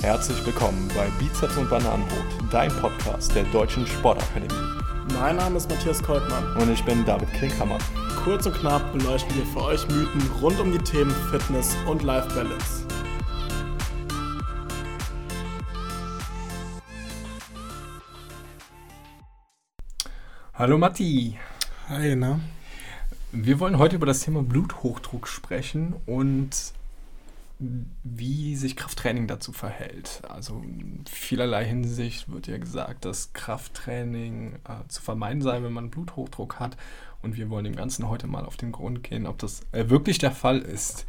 Herzlich willkommen bei Bizeps und Bananenbrot, dein Podcast der Deutschen Sportakademie. Mein Name ist Matthias Koltmann. Und ich bin David Klinkhammer. Kurz und knapp beleuchten wir für euch Mythen rund um die Themen Fitness und Life Balance. Hallo Matti. Hi, na? Wir wollen heute über das Thema Bluthochdruck sprechen und wie sich Krafttraining dazu verhält. Also in vielerlei Hinsicht wird ja gesagt, dass Krafttraining äh, zu vermeiden sei, wenn man Bluthochdruck hat. Und wir wollen dem Ganzen heute mal auf den Grund gehen, ob das äh, wirklich der Fall ist.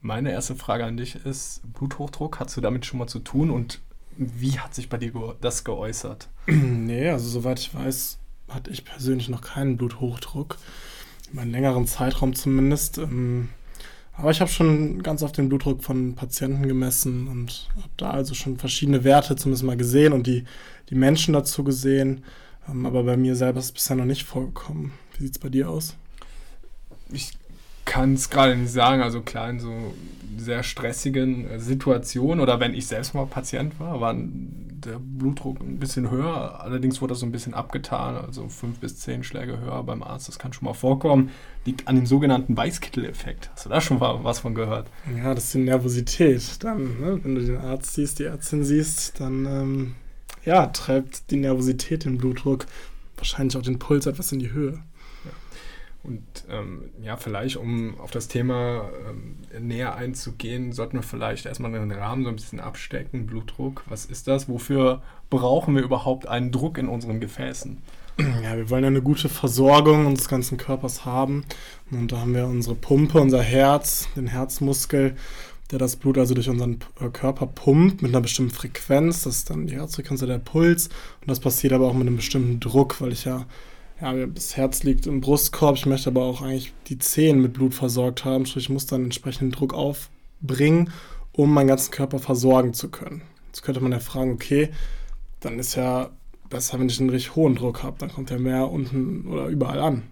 Meine erste Frage an dich ist, Bluthochdruck, hast du damit schon mal zu tun und wie hat sich bei dir das geäußert? Nee, also soweit ich weiß, hatte ich persönlich noch keinen Bluthochdruck. Über einen längeren Zeitraum zumindest. Ähm aber ich habe schon ganz oft den Blutdruck von Patienten gemessen und habe da also schon verschiedene Werte zumindest mal gesehen und die, die Menschen dazu gesehen. Ähm, aber bei mir selber ist es bisher noch nicht vorgekommen. Wie sieht es bei dir aus? Ich kann es gerade nicht sagen. Also klar, in so sehr stressigen äh, Situationen oder wenn ich selbst mal Patient war, war der Blutdruck ein bisschen höher. Allerdings wurde das so ein bisschen abgetan, also fünf bis zehn Schläge höher beim Arzt. Das kann schon mal vorkommen. Liegt an dem sogenannten Weißkittel-Effekt. Hast du da schon was von gehört? Ja, das ist die Nervosität. Dann, ne, wenn du den Arzt siehst, die Ärztin siehst, dann ähm, ja, treibt die Nervosität den Blutdruck, wahrscheinlich auch den Puls etwas in die Höhe. Und ähm, ja, vielleicht, um auf das Thema ähm, näher einzugehen, sollten wir vielleicht erstmal den Rahmen so ein bisschen abstecken. Blutdruck, was ist das? Wofür brauchen wir überhaupt einen Druck in unseren Gefäßen? Ja, wir wollen ja eine gute Versorgung unseres ganzen Körpers haben. Und da haben wir unsere Pumpe, unser Herz, den Herzmuskel, der das Blut also durch unseren äh, Körper pumpt mit einer bestimmten Frequenz. Das ist dann die Herzfrequenz, der Puls. Und das passiert aber auch mit einem bestimmten Druck, weil ich ja ja, das Herz liegt im Brustkorb, ich möchte aber auch eigentlich die Zehen mit Blut versorgt haben, sprich, ich muss dann entsprechenden Druck aufbringen, um meinen ganzen Körper versorgen zu können. Jetzt könnte man ja fragen, okay, dann ist ja besser, wenn ich einen richtig hohen Druck habe, dann kommt ja mehr unten oder überall an.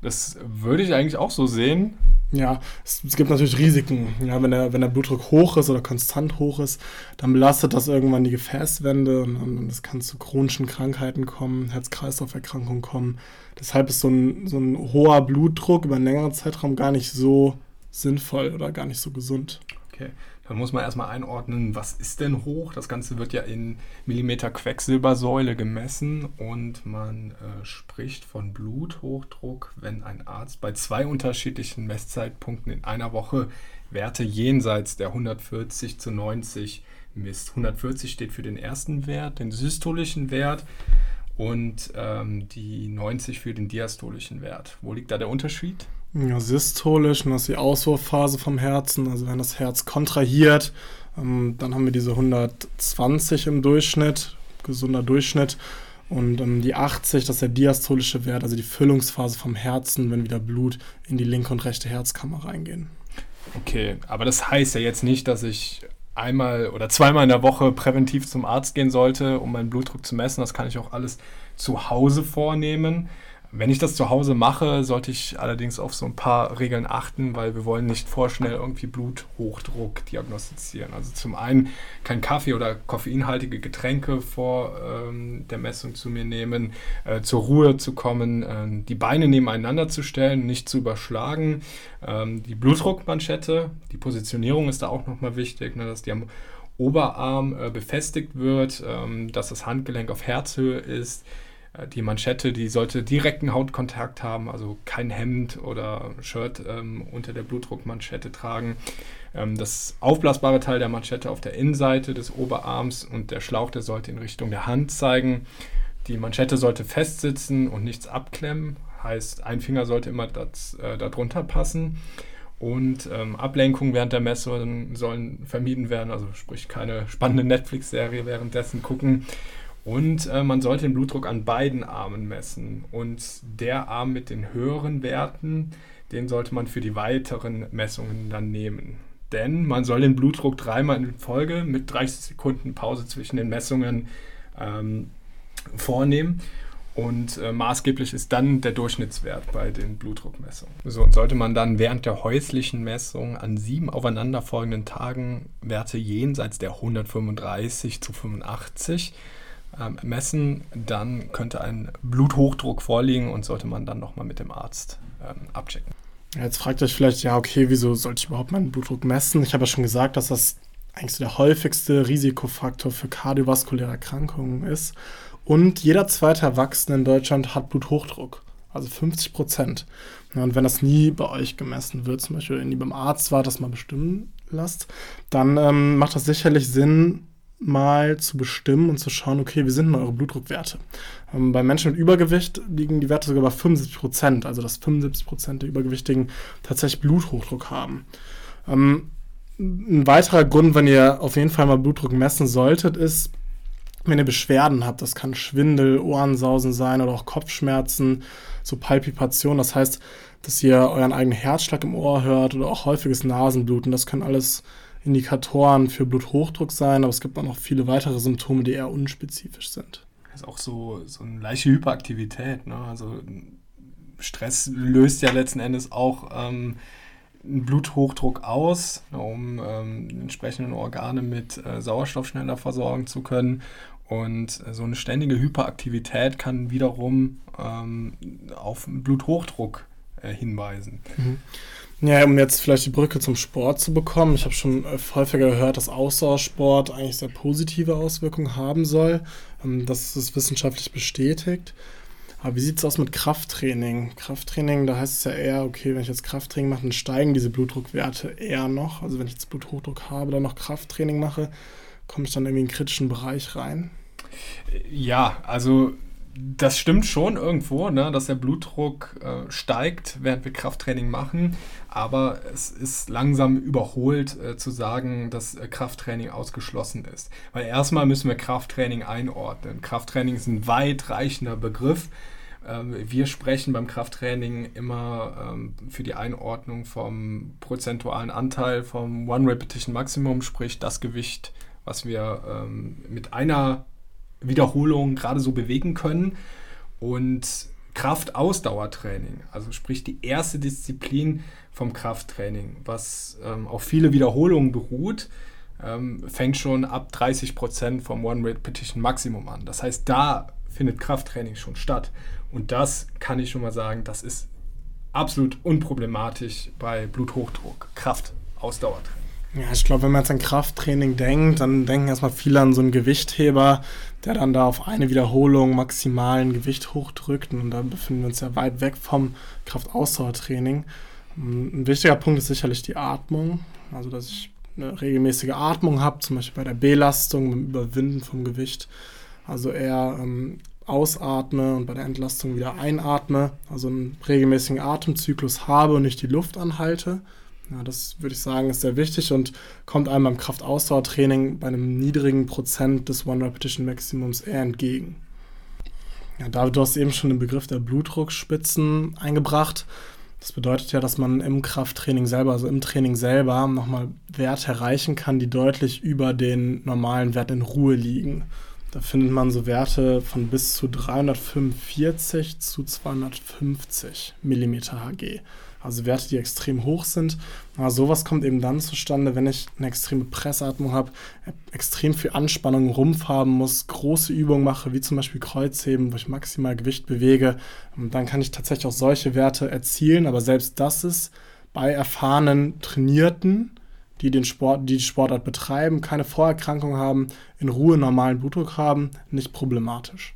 Das würde ich eigentlich auch so sehen. Ja, es, gibt natürlich Risiken. Ja, wenn der, wenn der Blutdruck hoch ist oder konstant hoch ist, dann belastet das irgendwann die Gefäßwände und, und es kann zu chronischen Krankheiten kommen, Herz-Kreislauf-Erkrankungen kommen. Deshalb ist so ein, so ein hoher Blutdruck über einen längeren Zeitraum gar nicht so sinnvoll oder gar nicht so gesund. Okay. Dann muss man erstmal einordnen, was ist denn hoch? Das Ganze wird ja in Millimeter Quecksilbersäule gemessen und man äh, spricht von Bluthochdruck, wenn ein Arzt bei zwei unterschiedlichen Messzeitpunkten in einer Woche Werte jenseits der 140 zu 90 misst. 140 steht für den ersten Wert, den systolischen Wert und ähm, die 90 für den diastolischen Wert. Wo liegt da der Unterschied? Ja, systolisch, und das ist die Auswurffphase vom Herzen. Also wenn das Herz kontrahiert, ähm, dann haben wir diese 120 im Durchschnitt, gesunder Durchschnitt. Und ähm, die 80, das ist der diastolische Wert, also die Füllungsphase vom Herzen, wenn wieder Blut in die linke und rechte Herzkammer reingehen. Okay, aber das heißt ja jetzt nicht, dass ich einmal oder zweimal in der Woche präventiv zum Arzt gehen sollte, um meinen Blutdruck zu messen. Das kann ich auch alles zu Hause vornehmen. Wenn ich das zu Hause mache, sollte ich allerdings auf so ein paar Regeln achten, weil wir wollen nicht vorschnell irgendwie Bluthochdruck diagnostizieren. Also zum einen kein Kaffee oder koffeinhaltige Getränke vor ähm, der Messung zu mir nehmen, äh, zur Ruhe zu kommen, äh, die Beine nebeneinander zu stellen, nicht zu überschlagen. Ähm, die Blutdruckmanschette, die Positionierung ist da auch nochmal wichtig, ne, dass die am Oberarm äh, befestigt wird, ähm, dass das Handgelenk auf Herzhöhe ist die Manschette, die sollte direkten Hautkontakt haben, also kein Hemd oder Shirt ähm, unter der Blutdruckmanschette tragen. Ähm, das aufblasbare Teil der Manschette auf der Innenseite des Oberarms und der Schlauch, der sollte in Richtung der Hand zeigen. Die Manschette sollte festsitzen und nichts abklemmen, heißt ein Finger sollte immer das, äh, darunter passen. Und ähm, Ablenkungen während der Messung sollen vermieden werden, also sprich keine spannende Netflix-Serie währenddessen gucken. Und äh, man sollte den Blutdruck an beiden Armen messen. Und der Arm mit den höheren Werten, den sollte man für die weiteren Messungen dann nehmen. Denn man soll den Blutdruck dreimal in Folge mit 30 Sekunden Pause zwischen den Messungen ähm, vornehmen. Und äh, maßgeblich ist dann der Durchschnittswert bei den Blutdruckmessungen. So, und sollte man dann während der häuslichen Messung an sieben aufeinanderfolgenden Tagen Werte jenseits der 135 zu 85 ähm, messen, dann könnte ein Bluthochdruck vorliegen und sollte man dann nochmal mit dem Arzt ähm, abchecken. Jetzt fragt euch vielleicht, ja, okay, wieso sollte ich überhaupt meinen Blutdruck messen? Ich habe ja schon gesagt, dass das eigentlich so der häufigste Risikofaktor für kardiovaskuläre Erkrankungen ist. Und jeder zweite Erwachsene in Deutschland hat Bluthochdruck. Also 50 Prozent. Und wenn das nie bei euch gemessen wird, zum Beispiel nie beim Arzt war, das mal bestimmen lasst, dann ähm, macht das sicherlich Sinn, mal zu bestimmen und zu schauen, okay, wie sind denn eure Blutdruckwerte? Ähm, bei Menschen mit Übergewicht liegen die Werte sogar bei 75 Prozent, also dass 75 Prozent der Übergewichtigen tatsächlich Bluthochdruck haben. Ähm, ein weiterer Grund, wenn ihr auf jeden Fall mal Blutdruck messen solltet, ist, wenn ihr Beschwerden habt. Das kann Schwindel, Ohrensausen sein oder auch Kopfschmerzen, so Palpipation. Das heißt, dass ihr euren eigenen Herzschlag im Ohr hört oder auch häufiges Nasenbluten. Das können alles Indikatoren für Bluthochdruck sein, aber es gibt auch noch viele weitere Symptome, die eher unspezifisch sind. Das ist auch so, so eine leichte Hyperaktivität. Ne? Also Stress löst ja letzten Endes auch ähm, einen Bluthochdruck aus, ne, um ähm, entsprechenden Organe mit äh, Sauerstoff schneller versorgen zu können. Und äh, so eine ständige Hyperaktivität kann wiederum ähm, auf Bluthochdruck äh, hinweisen. Mhm. Ja, um jetzt vielleicht die Brücke zum Sport zu bekommen. Ich habe schon äh, häufiger gehört, dass Ausdauersport eigentlich sehr positive Auswirkungen haben soll. Ähm, das ist wissenschaftlich bestätigt. Aber wie sieht es aus mit Krafttraining? Krafttraining, da heißt es ja eher, okay, wenn ich jetzt Krafttraining mache, dann steigen diese Blutdruckwerte eher noch. Also wenn ich jetzt Bluthochdruck habe, dann noch Krafttraining mache, komme ich dann irgendwie in den kritischen Bereich rein? Ja, also das stimmt schon irgendwo, ne, dass der Blutdruck äh, steigt, während wir Krafttraining machen. Aber es ist langsam überholt äh, zu sagen, dass äh, Krafttraining ausgeschlossen ist. Weil erstmal müssen wir Krafttraining einordnen. Krafttraining ist ein weitreichender Begriff. Ähm, wir sprechen beim Krafttraining immer ähm, für die Einordnung vom prozentualen Anteil vom One Repetition Maximum, sprich das Gewicht, was wir ähm, mit einer Wiederholungen gerade so bewegen können. Und Kraft-Ausdauertraining, also sprich die erste Disziplin vom Krafttraining, was ähm, auf viele Wiederholungen beruht, ähm, fängt schon ab 30 Prozent vom One Repetition Maximum an. Das heißt, da findet Krafttraining schon statt. Und das kann ich schon mal sagen, das ist absolut unproblematisch bei Bluthochdruck, Kraft, Ausdauertraining. Ja, ich glaube, wenn man jetzt an Krafttraining denkt, dann denken erstmal viele an so einen Gewichtheber, der dann da auf eine Wiederholung maximalen Gewicht hochdrückt. Und da befinden wir uns ja weit weg vom Kraftausdauertraining. Ein wichtiger Punkt ist sicherlich die Atmung. Also, dass ich eine regelmäßige Atmung habe, zum Beispiel bei der Belastung, beim Überwinden vom Gewicht. Also eher ähm, ausatme und bei der Entlastung wieder einatme. Also einen regelmäßigen Atemzyklus habe und nicht die Luft anhalte. Ja, das würde ich sagen, ist sehr wichtig und kommt einem beim Kraftausdauertraining bei einem niedrigen Prozent des One-Repetition-Maximums eher entgegen. Ja, David, du hast eben schon den Begriff der Blutdruckspitzen eingebracht. Das bedeutet ja, dass man im Krafttraining selber, also im Training selber, nochmal Werte erreichen kann, die deutlich über den normalen Wert in Ruhe liegen. Da findet man so Werte von bis zu 345 zu 250 mm Hg also Werte, die extrem hoch sind. Aber sowas kommt eben dann zustande, wenn ich eine extreme Pressatmung habe, extrem viel Anspannung im Rumpf haben muss, große Übungen mache, wie zum Beispiel Kreuzheben, wo ich maximal Gewicht bewege. Und dann kann ich tatsächlich auch solche Werte erzielen, aber selbst das ist bei erfahrenen Trainierten, die den Sport, die, die Sportart betreiben, keine Vorerkrankung haben, in Ruhe normalen Blutdruck haben, nicht problematisch.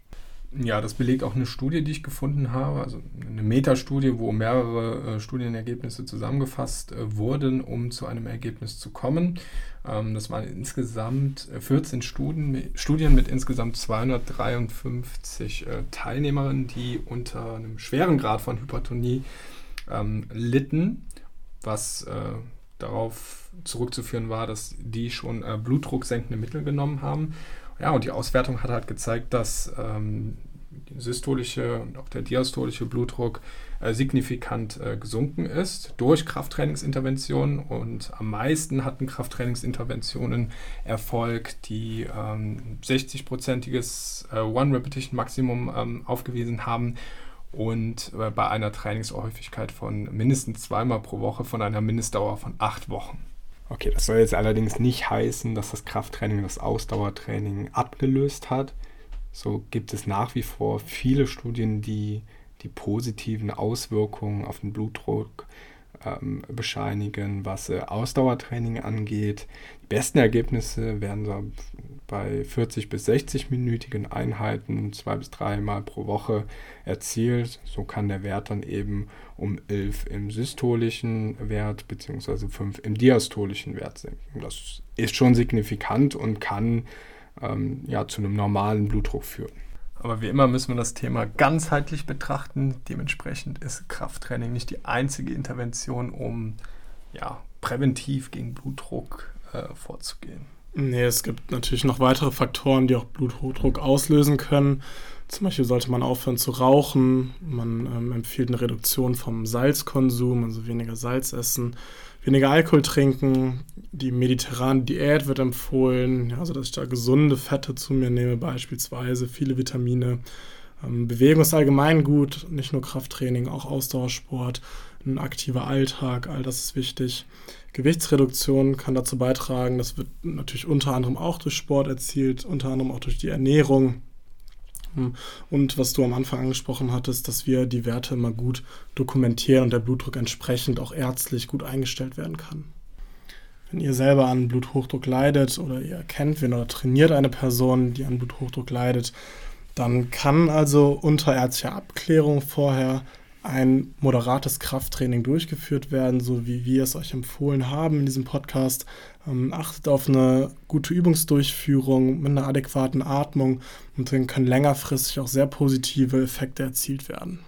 Ja, das belegt auch eine Studie, die ich gefunden habe, also eine Metastudie, wo mehrere äh, Studienergebnisse zusammengefasst äh, wurden, um zu einem Ergebnis zu kommen. Ähm, das waren insgesamt 14 äh, Studien, Studien mit insgesamt 253 äh, Teilnehmerinnen, die unter einem schweren Grad von Hypertonie ähm, litten, was äh, darauf zurückzuführen war, dass die schon äh, blutdrucksenkende Mittel genommen haben. Ja, und die Auswertung hat halt gezeigt, dass ähm, systolische und auch der diastolische Blutdruck äh, signifikant äh, gesunken ist durch Krafttrainingsinterventionen und am meisten hatten Krafttrainingsinterventionen Erfolg, die ähm, 60-prozentiges äh, One-Repetition-Maximum ähm, aufgewiesen haben und äh, bei einer Trainingshäufigkeit von mindestens zweimal pro Woche von einer Mindestdauer von acht Wochen. Okay, das soll jetzt allerdings nicht heißen, dass das Krafttraining das Ausdauertraining abgelöst hat. So gibt es nach wie vor viele Studien, die die positiven Auswirkungen auf den Blutdruck ähm, bescheinigen, was äh, Ausdauertraining angeht. Die besten Ergebnisse werden so bei 40 bis 60-minütigen Einheiten zwei bis dreimal pro Woche erzielt. So kann der Wert dann eben um 11 im systolischen Wert bzw. 5 im diastolischen Wert sinken. Das ist schon signifikant und kann ähm, ja, zu einem normalen Blutdruck führen. Aber wie immer müssen wir das Thema ganzheitlich betrachten. Dementsprechend ist Krafttraining nicht die einzige Intervention, um ja, präventiv gegen Blutdruck äh, vorzugehen. Nee, es gibt natürlich noch weitere Faktoren, die auch Bluthochdruck auslösen können. Zum Beispiel sollte man aufhören zu rauchen. Man ähm, empfiehlt eine Reduktion vom Salzkonsum, also weniger Salz essen, weniger Alkohol trinken. Die mediterrane Diät wird empfohlen, also dass ich da gesunde Fette zu mir nehme, beispielsweise viele Vitamine. Ähm, Bewegung ist allgemein gut, nicht nur Krafttraining, auch Ausdauersport, ein aktiver Alltag, all das ist wichtig. Gewichtsreduktion kann dazu beitragen, das wird natürlich unter anderem auch durch Sport erzielt, unter anderem auch durch die Ernährung. Hm. Und was du am Anfang angesprochen hattest, dass wir die Werte immer gut dokumentieren und der Blutdruck entsprechend auch ärztlich gut eingestellt werden kann. Wenn ihr selber an Bluthochdruck leidet oder ihr kennt wen oder trainiert eine Person, die an Bluthochdruck leidet, dann kann also unter ärztlicher Abklärung vorher ein moderates Krafttraining durchgeführt werden, so wie wir es euch empfohlen haben in diesem Podcast. Ähm, achtet auf eine gute Übungsdurchführung mit einer adäquaten Atmung und dann können längerfristig auch sehr positive Effekte erzielt werden.